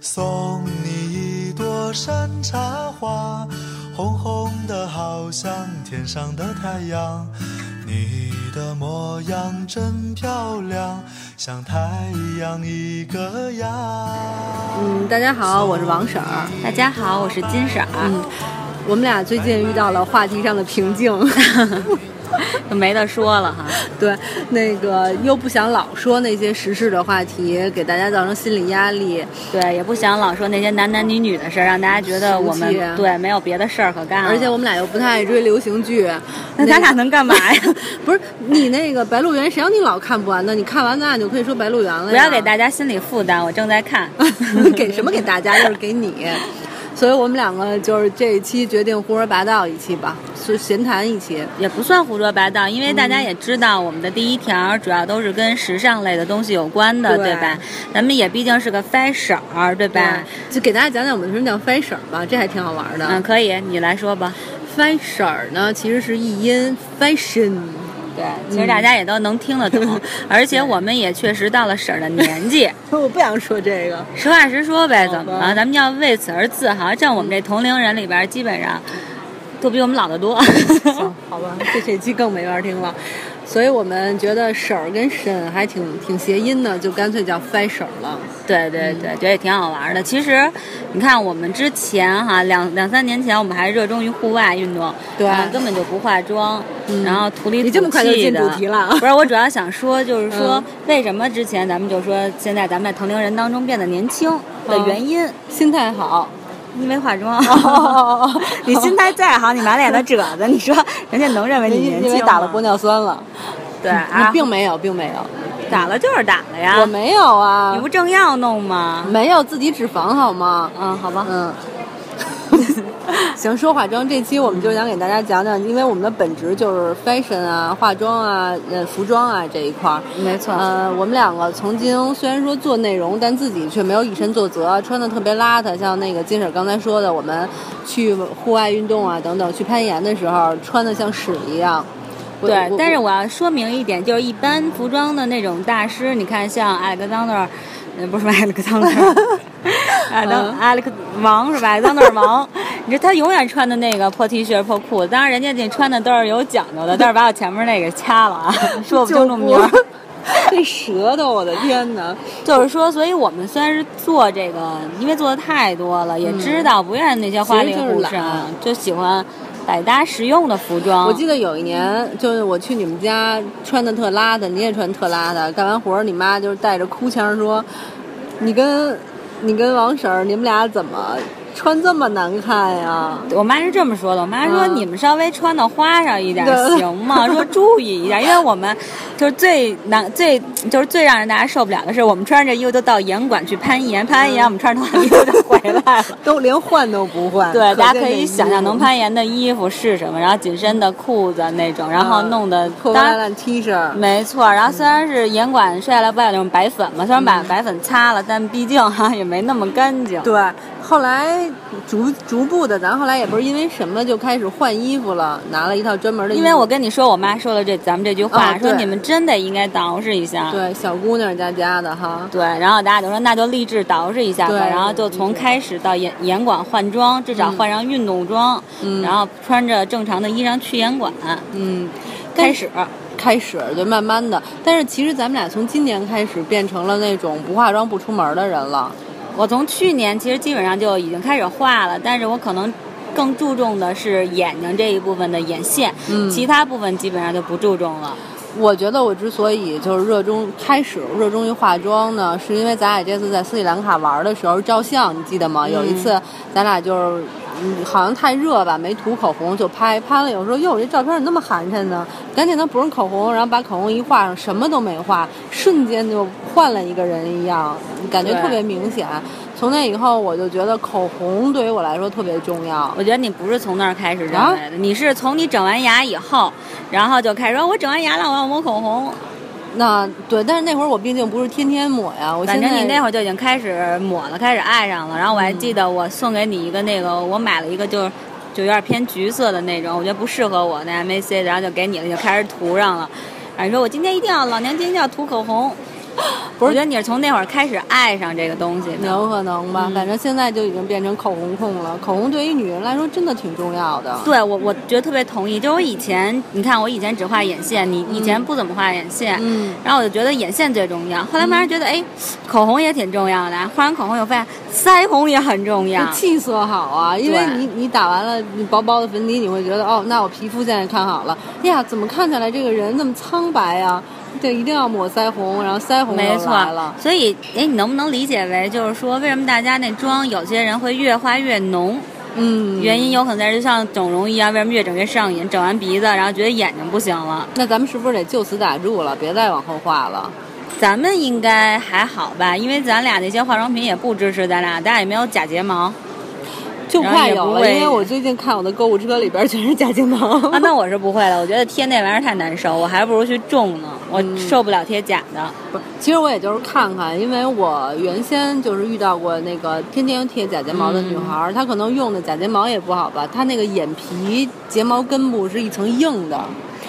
送你一朵山茶花，红红的好像天上的太阳。你的模样真漂亮，像太阳一个样。嗯，大家好，我是王婶儿。大家好，我是金婶儿。嗯，我们俩最近遇到了话题上的瓶颈。就没得说了哈。对，那个又不想老说那些时事的话题，给大家造成心理压力。对，也不想老说那些男男女女的事儿，让大家觉得我们对没有别的事儿可干。而且我们俩又不太爱追流行剧，那咱俩能干嘛呀？不是你那个《白鹿原》，谁让你老看不完呢？你看完咱俩就可以说《白鹿原》了。不要给大家心理负担，我正在看。给什么给大家？就是给你。所以我们两个就是这一期决定胡说八道一期吧，是闲谈一期，也不算胡说八道，因为大家也知道我们的第一条主要都是跟时尚类的东西有关的，对吧？咱们也毕竟是个 fashion，对吧？就给大家讲讲我们什么叫 fashion 吧，这还挺好玩的。嗯，可以，你来说吧。fashion 呢，其实是译音 fashion。对，其实大家也都能听得懂，而且我们也确实到了婶儿的年纪。我不想说这个，实话实说呗，怎么了？咱们要为此而自豪。像我们这同龄人里边，基本上都比我们老得多。行，好吧，这这期更没法听了。所以我们觉得婶儿跟婶还挺挺谐音的，就干脆叫 fashion 了。对对对，觉得也挺好玩的。其实，你看我们之前哈两两三年前，我们还热衷于户外运动，对，根本就不化妆，然后土里土气的。你这么快就进主题了？不是，我主要想说，就是说为什么之前咱们就说现在咱们在同龄人当中变得年轻的原因，心态好。你没化妆，你心态再好，你满脸的褶子，你说人家能认为你年轻？因为打了玻尿酸了，对，你并没有，并没有，打了就是打了呀。我没有啊，你不正要弄吗？没有，自己脂肪好吗？嗯，好吧，嗯。行，说化妆这期我们就想给大家讲讲，因为我们的本职就是 fashion 啊，化妆啊，呃，服装啊这一块儿。没错。呃，我们两个曾经虽然说做内容，但自己却没有以身作则，穿的特别邋遢。像那个金婶刚才说的，我们去户外运动啊等等，去攀岩的时候穿的像屎一样。对，但是我要说明一点，就是一般服装的那种大师，你看像 Alexander。不是艾利克桑德尔，艾利克王是吧？艾桑德尔王，你说他永远穿的那个破 T 恤、破裤子，当然人家那穿的都是有讲究的，但是把我前面那个掐了啊，说不清楚名儿。这舌头，我的天哪！就是说，所以我们虽然是做这个，因为做的太多了，也知道不愿意那些花里胡哨，就喜欢。百搭实用的服装。我记得有一年，就是我去你们家穿的特拉的，你也穿特拉的。干完活儿，你妈就是带着哭腔说：“你跟，你跟王婶儿，你们俩怎么？”穿这么难看呀！我妈是这么说的。我妈说：“你们稍微穿的花哨一点 行吗？说注意一下，因为 我们就是最难、最就是最让人大家受不了的是，我们穿着这衣服都到岩馆去攀岩，攀完岩我们穿着同样的衣服就回来了，都连换都不换。对，大家可以想象能攀岩的衣服是什么，然后紧身的裤子那种，然后弄的破烂烂 T 恤。没错，然后虽然是岩馆摔下来不有那种白粉嘛，虽然把白粉擦了，但毕竟哈也没那么干净。对。后来逐逐步的，咱后来也不是因为什么就开始换衣服了，拿了一套专门的。因为我跟你说，我妈说了这咱们这句话，说你们真得应该捯饬一下。对，小姑娘家家的哈。对，然后大家就说那就励志捯饬一下吧，然后就从开始到严严管换装，至少换上运动装，然后穿着正常的衣裳去严管。嗯，开始开始就慢慢的，但是其实咱们俩从今年开始变成了那种不化妆不出门的人了。我从去年其实基本上就已经开始画了，但是我可能更注重的是眼睛这一部分的眼线，其他部分基本上就不注重了。我觉得我之所以就是热衷开始热衷于化妆呢，是因为咱俩这次在斯里兰卡玩的时候照相，你记得吗？有一次咱俩就是嗯，好像太热吧，没涂口红就拍，拍了有时候哟，这照片怎么那么寒碜呢？赶紧的补上口红，然后把口红一画上，什么都没画，瞬间就换了一个人一样，感觉特别明显。从那以后，我就觉得口红对于我来说特别重要。我觉得你不是从那儿开始认为的，你是从你整完牙以后，然后就开始说，我整完牙了，我要抹口红。那对，但是那会儿我毕竟不是天天抹呀。我反正你那会儿就已经开始抹了，开始爱上了。然后我还记得我送给你一个那个，我买了一个就就有点偏橘色的那种，我觉得不适合我那 M A C，然后就给你了，就开始涂上了。然后你说我今天一定要老娘今天要涂口红。我觉得你是从那会儿开始爱上这个东西的。有可能吧，嗯反正现在就已经变成口红控了。口红对于女人来说真的挺重要的。对我，我觉得特别同意。就我以前，你看我以前只画眼线，你以前不怎么画眼线，嗯然后我就觉得眼线最重要。后来慢慢觉得，哎，口红也挺重要的。画完口红，我发现腮红也很重要。气色好啊，因为你你打完了你薄薄的粉底，你会觉得哦，那我皮肤现在看好了。哎呀，怎么看起来这个人那么苍白啊？对，一定要抹腮红，然后腮红又没错来了。，所以哎，你能不能理解为，就是说，为什么大家那妆有些人会越画越浓？嗯，原因有可能在于就像整容一样，为什么越整越上瘾？整完鼻子，然后觉得眼睛不行了。那咱们是不是得就此打住了，别再往后画了？咱们应该还好吧，因为咱俩那些化妆品也不支持咱俩，咱俩也没有假睫毛就快有了，因为我最近看我的购物车里边全是假睫毛。啊。那我是不会了，我觉得贴那玩意儿太难受，我还不如去种呢，我嗯受不了贴假的。不，其实我也就是看看，因为我原先就是遇到过那个天天贴假睫毛的女孩儿，她可能用的假睫毛也不好吧，她那个眼皮睫毛根部是一层硬的，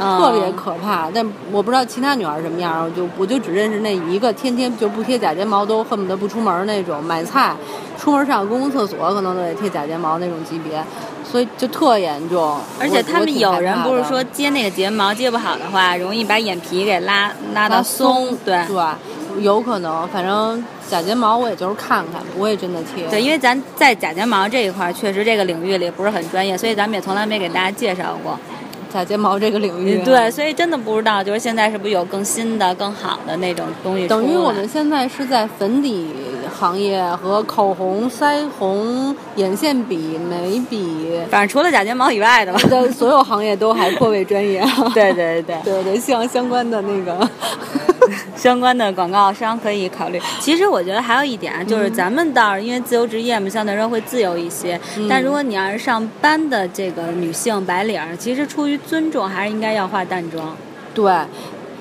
嗯特别可怕。但我不知道其他女孩儿什么样儿，我就我就只认识那一个，天天就不贴假睫毛都恨不得不出门那种，买菜出门上公共厕所可能都得贴假睫毛那种级别，所以就特严重。而且他们有人不是说接那个睫毛接不好的话，容易把眼皮给拉拉到松，对。对，有可能，反正假睫毛我也就是看看，不会真的贴。对，因为咱在假睫毛这一块儿，确实这个领域里不是很专业，所以咱们也从来没给大家介绍过。假睫毛这个领域，对，，所以真的不知道，就是现在是不是有更新的、更好的那种东西？等于我们现在是在粉底行业和口红、腮红、眼线笔、眉笔反正除了假睫毛以外的吧。的所有行业都还颇为专业。对 对对，对对，希望相关的那个，相关的广告商可以考虑。其实我觉得还有一点啊，就是咱们倒是因为自由职业嘛，相对来说会自由一些。嗯但如果你要是上班的这个女性白领儿，其实出于尊重，还是应该要化淡妆。对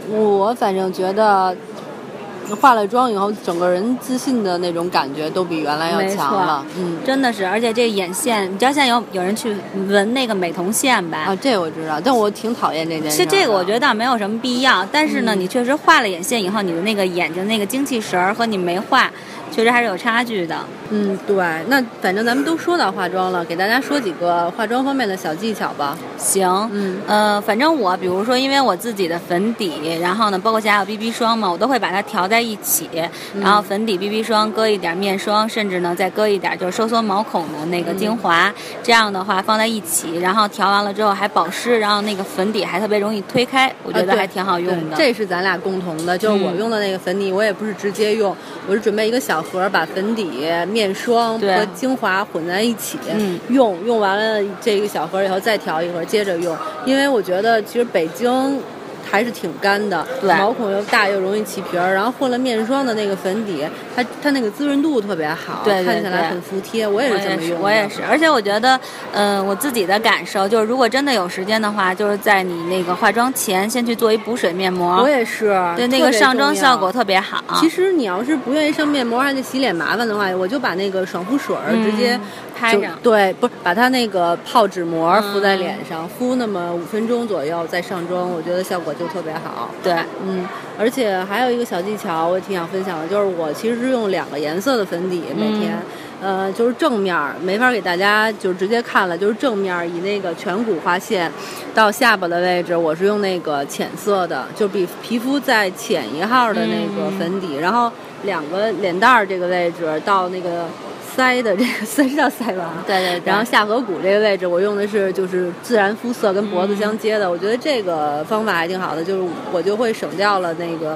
我反正觉得。化了妆以后，整个人自信的那种感觉都比原来要强了。嗯，真的是，而且这眼线，你知道现在有有人去纹那个美瞳线吧？啊，这我知道，但我挺讨厌这件事。其实这个我觉得倒没有什么必要，但是呢，嗯你确实画了眼线以后，你的那个眼睛那个精气神儿和你没画，确实还是有差距的。嗯，对，那反正咱们都说到化妆了，给大家说几个化妆方面的小技巧吧。行，嗯呃，反正我比如说，因为我自己的粉底，然后呢，包括现在还有 BB 霜嘛，我都会把它调在一起，嗯然后粉底、BB 霜搁一点面霜，甚至呢再搁一点就是收缩毛孔的那个精华，这样的话放在一起，然后调完了之后还保湿，然后那个粉底还特别容易推开，我觉得还挺好用的。对这是咱俩共同的，就是我嗯用的那个粉底，我也不是直接用，我是准备一个小盒，把粉底、面霜和精华混在一起、嗯用，用完了这个小盒以后再调一盒，接着用，因为我觉得其实北京。还是挺干的，对毛孔又大又容易起皮儿，然后混了面霜的那个粉底，它它那个滋润度特别好，对对看起来很服帖。我也是，这么用的，我也是，而且我觉得，嗯、我自己的感受就是，如果真的有时间的话，就是在你那个化妆前，先去做一补水面膜，我也是，对那个上妆效果特别好。其实你要是不愿意上面膜还得洗脸麻烦的话，我就把那个爽肤水儿嗯直接就拍上对，不是把它那个泡纸膜嗯敷在脸上，敷那么五分钟左右再上妆，我觉得效果就特别好。对，嗯，而且还有一个小技巧，我挺想分享的，就是我其实是用两个颜色的粉底每天。呃，就是正面儿没法给大家就直接看了，就是正面儿以那个颧骨画线到下巴的位置，我是用那个浅色的，就比皮肤再浅一号的那个粉底，然后两个脸蛋儿这个位置到那个腮的这个腮是叫腮吧？对对对然后下颌骨这个位置，我用的是就是自然肤色跟脖子相接的，我觉得这个方法还挺好的，就是我就会省掉了那个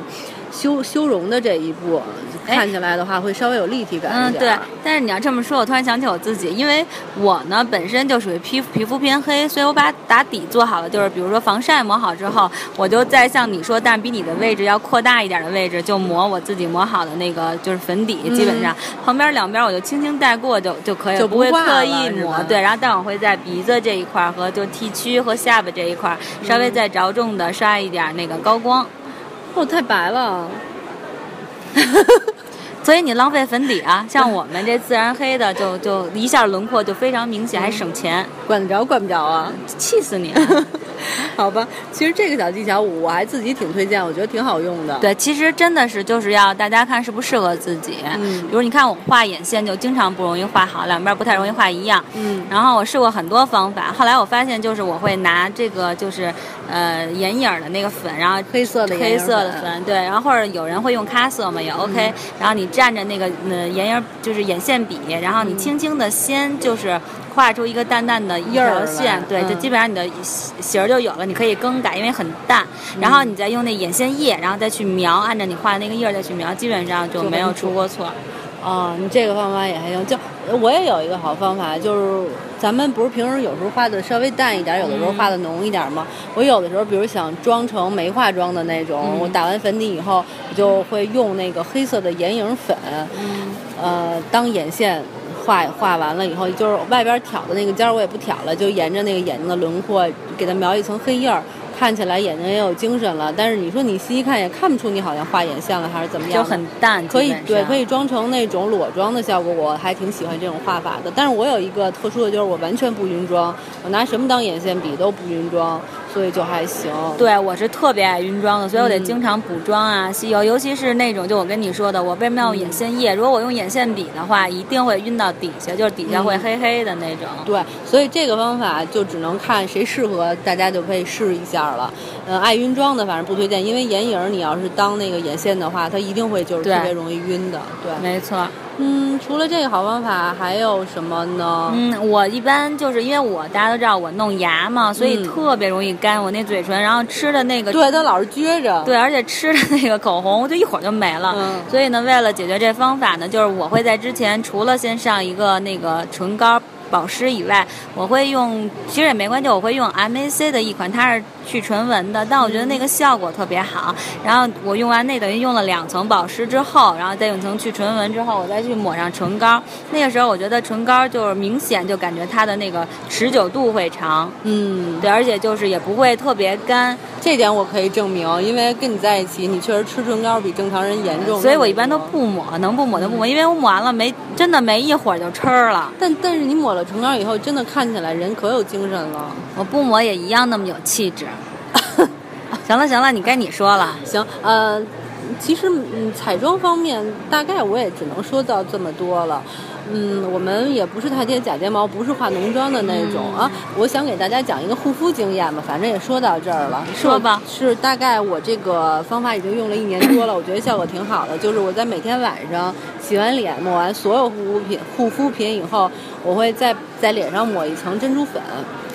修修容的这一步，哎看起来的话会稍微有立体感嗯对一点儿。。但是你要这么说，我突然想起我自己，因为我呢本身就属于皮肤皮肤偏黑，所以我把打底做好了，就是比如说防晒抹好之后，我就再像你说，但是比你的位置要扩大一点的位置，就抹我自己抹好的那个就是粉底，基本上旁边两边我就轻轻带过就就可以了，就不会刻意。抹对，然后但我会在鼻子这一块儿和就 T 区和下巴这一块儿稍微再着重的刷一点那个高光。哦，太白了。所以你浪费粉底啊，像我们这自然黑的就就一下轮廓就非常明显，还省钱，管得着管不着啊？气死你！啊 好吧，其实这个小技巧我还自己挺推荐，我觉得挺好用的。对，其实真的是就是要大家看适不适合自己。嗯比如你看我画眼线就经常不容易画好，两边不太容易画一样。嗯然后我试过很多方法，后来我发现就是我会拿这个就是呃眼影儿的那个粉，然后黑色的黑色的粉粉，对，然后或者有人会用咖色嘛，也 OK、然后你蘸着那个呃眼影儿就是眼线笔，然后你轻轻的先就是画出一个淡淡的一印儿线，对，就嗯基本上你的形儿就有了，你可以更改，因为很淡。然后你再用那眼线液，然后再去描，按照你画的那个印儿再去描，基本上就没有出过错。哦，你这个方法也还行。就我也有一个好方法，就是咱们不是平时有时候画的稍微淡一点，有的时候画的浓一点吗？我有的时候，比如想妆成没化妆的那种，嗯我打完粉底以后，我就会用那个黑色的眼影粉，呃，当眼线。画画完了以后，就是外边挑的那个尖儿我也不挑了，就沿着那个眼睛的轮廓给它描一层黑印儿，看起来眼睛也有精神了。但是你说你细一看也看不出你好像画眼线了还是怎么样就，很淡，可以对可以装成那种裸妆的效果，我还挺喜欢这种画法的。但是我有一个特殊的就是我完全不晕妆，我拿什么当眼线笔都不晕妆，所以就还行。对，我是特别爱晕妆的，所以我得嗯经常补妆啊、吸油，尤其是那种就我跟你说的，我为什么要用眼线液？如果我用眼线笔的话，一定会晕到底下，就是底下会黑黑的那种。对，所以这个方法就只能看谁适合，大家就可以试一下了。嗯，爱晕妆的反正不推荐，因为眼影儿你要是当那个眼线的话，它一定会就是特别容易晕的。对，没错，嗯，除了这个好方法，还有什么呢？嗯，我一般就是因为我大家都知道我弄牙嘛，所以嗯特别容易干我那嘴唇，然后吃的那个对，它老是撅着。对，而且吃的那个口红就一会儿就没了。嗯所以呢，为了解决这方法呢，就是我会在之前除了先上一个那个唇膏。保湿以外，我会用，其实也没关系，我会用 MAC 的一款，它是去唇纹的，但我觉得那个效果特别好。然后我用完那等于用了两层保湿之后，然后再用一层去唇纹之后，我再去抹上唇膏。那个时候我觉得唇膏就是明显就感觉它的那个持久度会长，嗯，对，而且就是也不会特别干。这点我可以证明，因为跟你在一起，你确实吃唇膏比正常人严重。所以我一般都。不抹，能不抹就不抹，因为我抹完了没真的没一会儿就吃了。但但是你抹了唇膏以后，真的看起来人可有精神了。我不抹也一样那么有气质。行了行了，你该你说了。行，呃，其实嗯，彩妆方面大概我也只能说到这么多了。嗯，我们也不是太贴假睫毛，不是化浓妆的那种、嗯啊。我想给大家讲一个护肤经验吧，反正也说到这儿了。说吧是大概我这个方法已经用了一年多了，我觉得效果挺好的。就是我在每天晚上洗完脸、抹完所有护肤品护肤品以后，我会在在脸上抹一层珍珠粉，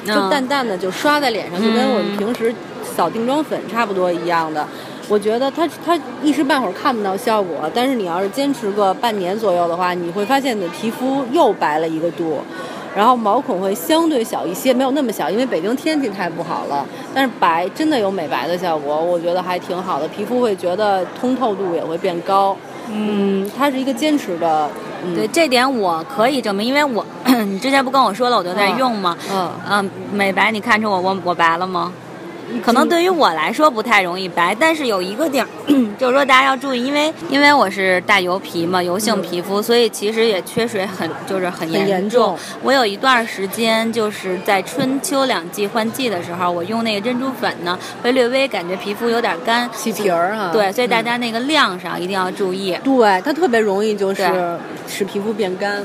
就嗯淡淡的就刷在脸上，就跟我们嗯平时扫定妆粉差不多一样的。我觉得它它一时半会儿看不到效果，但是你要是坚持个半年左右的话，你会发现你的皮肤又白了一个度，然后毛孔会相对小一些，没有那么小，因为北京天气太不好了。但是白真的有美白的效果，我觉得还挺好的，皮肤会觉得通透度也会变高。嗯，它是一个坚持的，嗯、对这点我可以证明，因为我 你之前不跟我说了，我就在用吗？嗯，嗯，美白，你看出我我我白了吗？可能对于我来说不太容易白，但是有一个点儿，就是说大家要注意，因为因为我是大油皮嘛，油性皮肤，所以其实也缺水很就是很严重。我有一段时间就是在春秋两季换季的时候，我用那个珍珠粉呢，会略微感觉皮肤有点干，起皮儿哈。对，所以大嗯家那个量上一定要注意。对它特别容易就是使皮肤变干。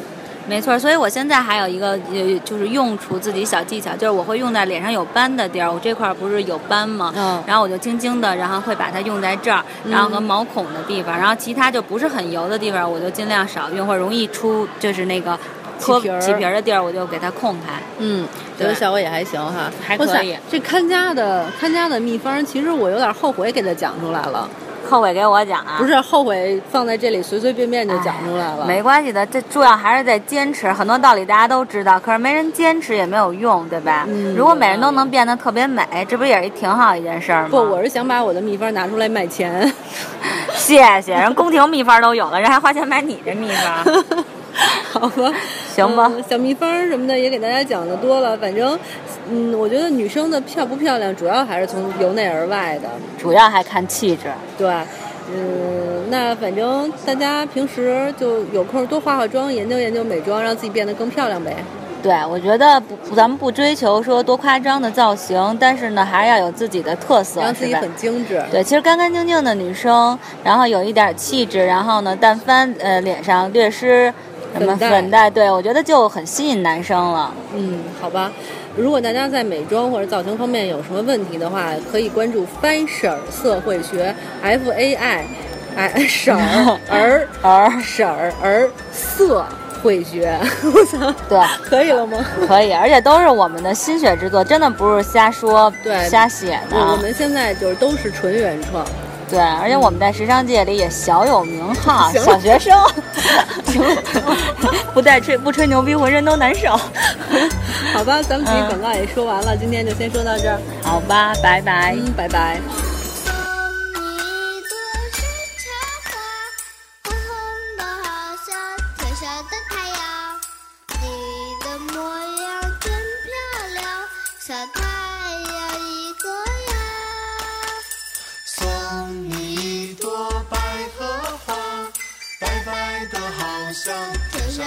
没错，所以我现在还有一个呃，就是用出自己小技巧，就是我会用在脸上有斑的地儿，我这块儿不是有斑吗？嗯然后我就轻轻的，然后会把它用在这儿，然后和毛孔的地方，然后其他就不是很油的地方，我就尽量少用，或者容易出就是那个脱起皮儿起皮的地儿，我就给它控开。嗯，觉得效果也还行哈，还可以这看家的看家的秘方，其实我有点后悔给它讲出来了，后悔给我讲啊？不是后悔放在这里随随便便就讲出来了。没关系的，这主要还是在坚持。很多道理大家都知道，可是没人坚持也没有用，对吧？嗯如果每人都能变得特别美，这不也是挺好一件事儿吗？不，我是想把我的秘方拿出来卖钱。谢谢，人宫廷秘方都有了，人还花钱买你这秘方，好吧，行吧嗯小秘方什么的也给大家讲的多了，反正，嗯，我觉得女生的漂不漂亮，主要还是从由内而外的。主要还看气质。对，嗯，那反正大家平时就有空多化化妆，研究研究美妆，让自己变得更漂亮呗。对，我觉得不，咱们不追求说多夸张的造型，但是呢，还是要有自己的特色，让自己？很精致。对，其实干干净净的女生，然后有一点气质，然后呢，但凡呃脸上略施什么粉黛粉黛，对我觉得就很吸引男生了。嗯，好吧。如果大家在美妆或者造型方面有什么问题的话，可以关注 Fashion 色会学 F A I，哎，婶儿 儿 儿婶儿儿色会学，我操，对，可以了吗？可以，而且都是我们的心血之作，真的不是瞎说、对瞎写的。我我们现在就是都是纯原创。对，而且我们在时尚界里也小有名号，小学生，不带吹不吹牛逼，浑身都难受。好吧，咱们这嗯期广告也说完了，今天就先说到这儿，好吧，拜拜。嗯，拜拜。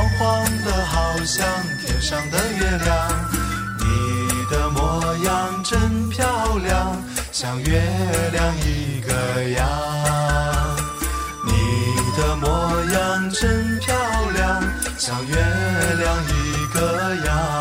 黄黄的好像天上的月亮你的模样真漂亮像月亮一个样你的模样真漂亮像月亮一个样。